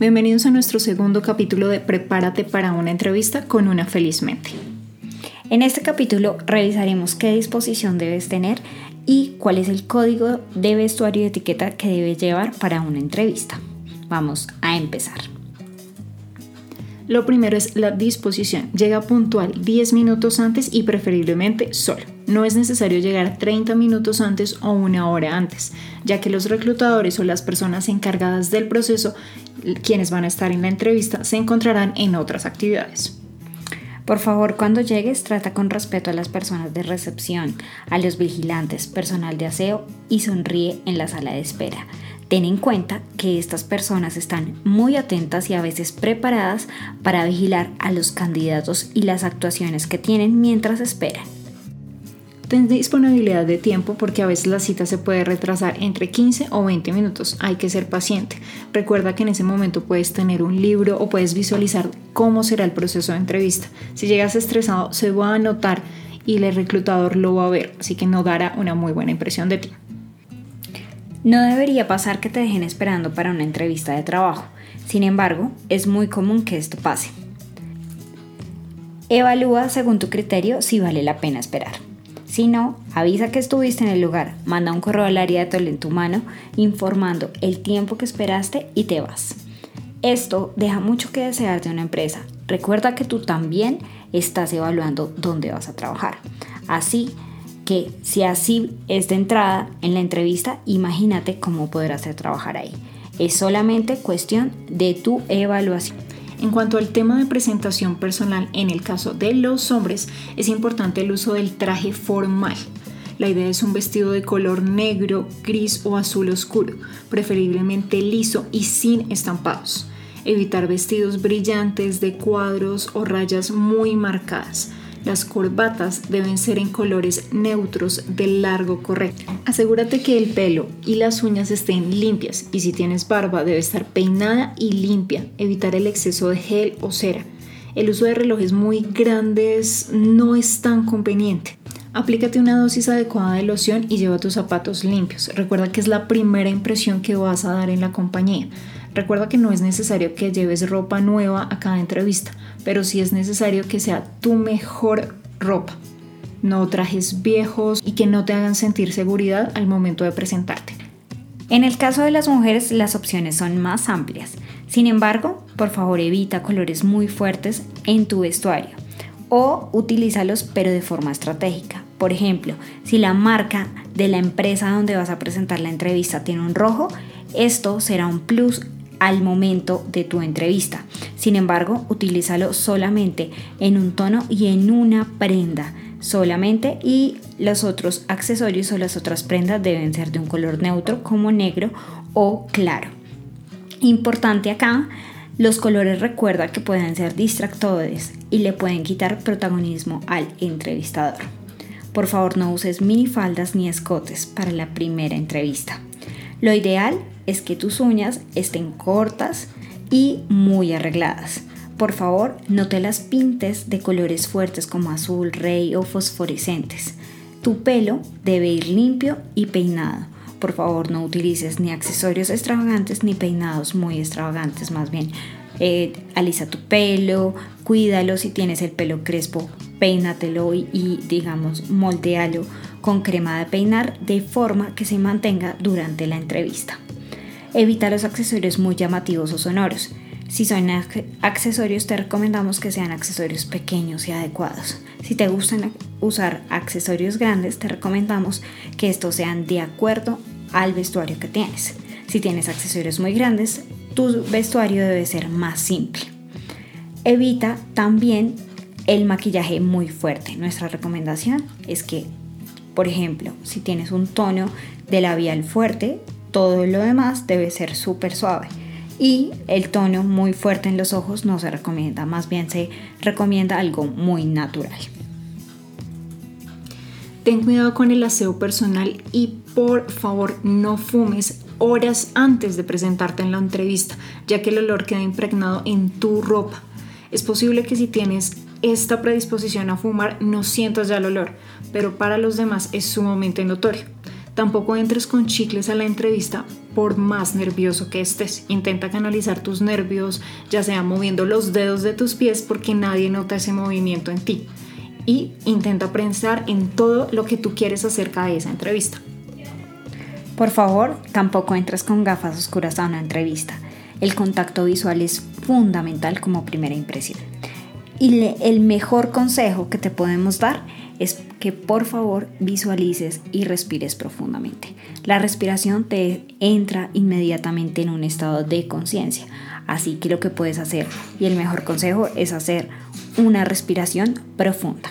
Bienvenidos a nuestro segundo capítulo de Prepárate para una entrevista con una feliz mente. En este capítulo revisaremos qué disposición debes tener y cuál es el código de vestuario y etiqueta que debes llevar para una entrevista. Vamos a empezar. Lo primero es la disposición. Llega puntual 10 minutos antes y preferiblemente solo. No es necesario llegar 30 minutos antes o una hora antes, ya que los reclutadores o las personas encargadas del proceso, quienes van a estar en la entrevista, se encontrarán en otras actividades. Por favor, cuando llegues, trata con respeto a las personas de recepción, a los vigilantes, personal de aseo y sonríe en la sala de espera. Ten en cuenta que estas personas están muy atentas y a veces preparadas para vigilar a los candidatos y las actuaciones que tienen mientras esperan. Ten disponibilidad de tiempo porque a veces la cita se puede retrasar entre 15 o 20 minutos. Hay que ser paciente. Recuerda que en ese momento puedes tener un libro o puedes visualizar cómo será el proceso de entrevista. Si llegas estresado se va a notar y el reclutador lo va a ver, así que no dará una muy buena impresión de ti. No debería pasar que te dejen esperando para una entrevista de trabajo. Sin embargo, es muy común que esto pase. Evalúa según tu criterio si vale la pena esperar. Si no, avisa que estuviste en el lugar, manda un correo al área de talento humano informando el tiempo que esperaste y te vas. Esto deja mucho que desear de una empresa. Recuerda que tú también estás evaluando dónde vas a trabajar. Así que si así es de entrada en la entrevista, imagínate cómo podrás trabajar ahí. Es solamente cuestión de tu evaluación. En cuanto al tema de presentación personal, en el caso de los hombres, es importante el uso del traje formal. La idea es un vestido de color negro, gris o azul oscuro, preferiblemente liso y sin estampados. Evitar vestidos brillantes de cuadros o rayas muy marcadas. Las corbatas deben ser en colores neutros de largo correcto. Asegúrate que el pelo y las uñas estén limpias y si tienes barba debe estar peinada y limpia. Evitar el exceso de gel o cera. El uso de relojes muy grandes no es tan conveniente. Aplícate una dosis adecuada de loción y lleva tus zapatos limpios. Recuerda que es la primera impresión que vas a dar en la compañía. Recuerda que no es necesario que lleves ropa nueva a cada entrevista, pero sí es necesario que sea tu mejor ropa. No trajes viejos y que no te hagan sentir seguridad al momento de presentarte. En el caso de las mujeres, las opciones son más amplias. Sin embargo, por favor evita colores muy fuertes en tu vestuario o utilízalos pero de forma estratégica. Por ejemplo, si la marca de la empresa donde vas a presentar la entrevista tiene un rojo, esto será un plus al momento de tu entrevista. Sin embargo, utilízalo solamente en un tono y en una prenda solamente y los otros accesorios o las otras prendas deben ser de un color neutro como negro o claro. Importante acá, los colores recuerda que pueden ser distractores y le pueden quitar protagonismo al entrevistador. Por favor no uses minifaldas ni escotes para la primera entrevista. Lo ideal es que tus uñas estén cortas y muy arregladas. Por favor, no te las pintes de colores fuertes como azul, rey o fosforescentes. Tu pelo debe ir limpio y peinado. Por favor, no utilices ni accesorios extravagantes ni peinados muy extravagantes, más bien. Eh, alisa tu pelo, cuídalo si tienes el pelo crespo, peínatelo y, y digamos moldealo con crema de peinar de forma que se mantenga durante la entrevista. Evita los accesorios muy llamativos o sonoros. Si son accesorios te recomendamos que sean accesorios pequeños y adecuados. Si te gustan usar accesorios grandes te recomendamos que estos sean de acuerdo al vestuario que tienes. Si tienes accesorios muy grandes, tu vestuario debe ser más simple. Evita también el maquillaje muy fuerte. Nuestra recomendación es que, por ejemplo, si tienes un tono de labial fuerte, todo lo demás debe ser súper suave. Y el tono muy fuerte en los ojos no se recomienda, más bien se recomienda algo muy natural. Ten cuidado con el aseo personal y por favor no fumes horas antes de presentarte en la entrevista, ya que el olor queda impregnado en tu ropa. Es posible que si tienes esta predisposición a fumar no sientas ya el olor, pero para los demás es sumamente notorio. Tampoco entres con chicles a la entrevista por más nervioso que estés. Intenta canalizar tus nervios, ya sea moviendo los dedos de tus pies porque nadie nota ese movimiento en ti. Y intenta pensar en todo lo que tú quieres acerca de esa entrevista. Por favor, tampoco entres con gafas oscuras a una entrevista. El contacto visual es fundamental como primera impresión. Y el mejor consejo que te podemos dar es que por favor visualices y respires profundamente. La respiración te entra inmediatamente en un estado de conciencia. Así que lo que puedes hacer y el mejor consejo es hacer una respiración profunda.